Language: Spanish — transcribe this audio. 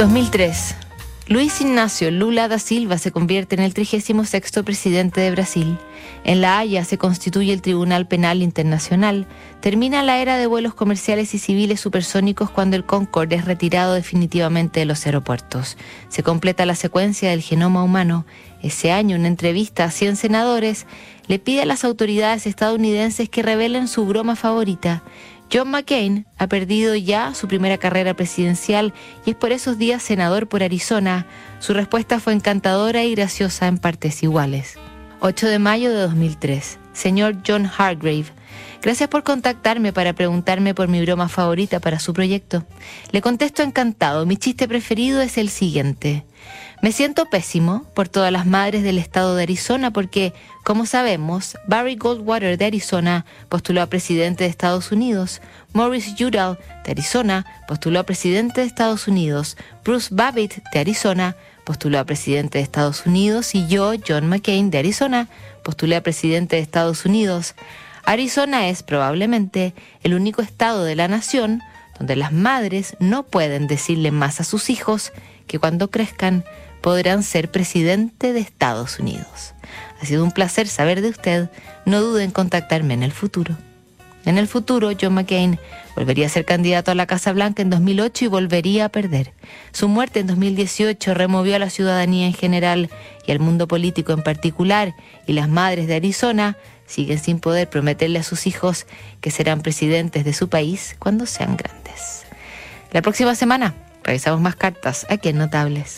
2003. Luis Ignacio Lula da Silva se convierte en el 36 presidente de Brasil. En La Haya se constituye el Tribunal Penal Internacional. Termina la era de vuelos comerciales y civiles supersónicos cuando el Concorde es retirado definitivamente de los aeropuertos. Se completa la secuencia del genoma humano. Ese año, en entrevista a 100 senadores, le pide a las autoridades estadounidenses que revelen su broma favorita. John McCain ha perdido ya su primera carrera presidencial y es por esos días senador por Arizona. Su respuesta fue encantadora y graciosa en partes iguales. 8 de mayo de 2003. Señor John Hargrave, gracias por contactarme para preguntarme por mi broma favorita para su proyecto. Le contesto encantado. Mi chiste preferido es el siguiente. Me siento pésimo por todas las madres del estado de Arizona porque, como sabemos, Barry Goldwater de Arizona postuló a presidente de Estados Unidos, Morris Udall de Arizona postuló a presidente de Estados Unidos, Bruce Babbitt de Arizona postuló a presidente de Estados Unidos. Y yo, John McCain de Arizona, postulé a presidente de Estados Unidos. Arizona es probablemente el único estado de la nación donde las madres no pueden decirle más a sus hijos que cuando crezcan podrán ser presidente de Estados Unidos. Ha sido un placer saber de usted. No dude en contactarme en el futuro. En el futuro, John McCain volvería a ser candidato a la Casa Blanca en 2008 y volvería a perder. Su muerte en 2018 removió a la ciudadanía en general y al mundo político en particular, y las madres de Arizona siguen sin poder prometerle a sus hijos que serán presidentes de su país cuando sean grandes. La próxima semana revisamos más cartas aquí en Notables.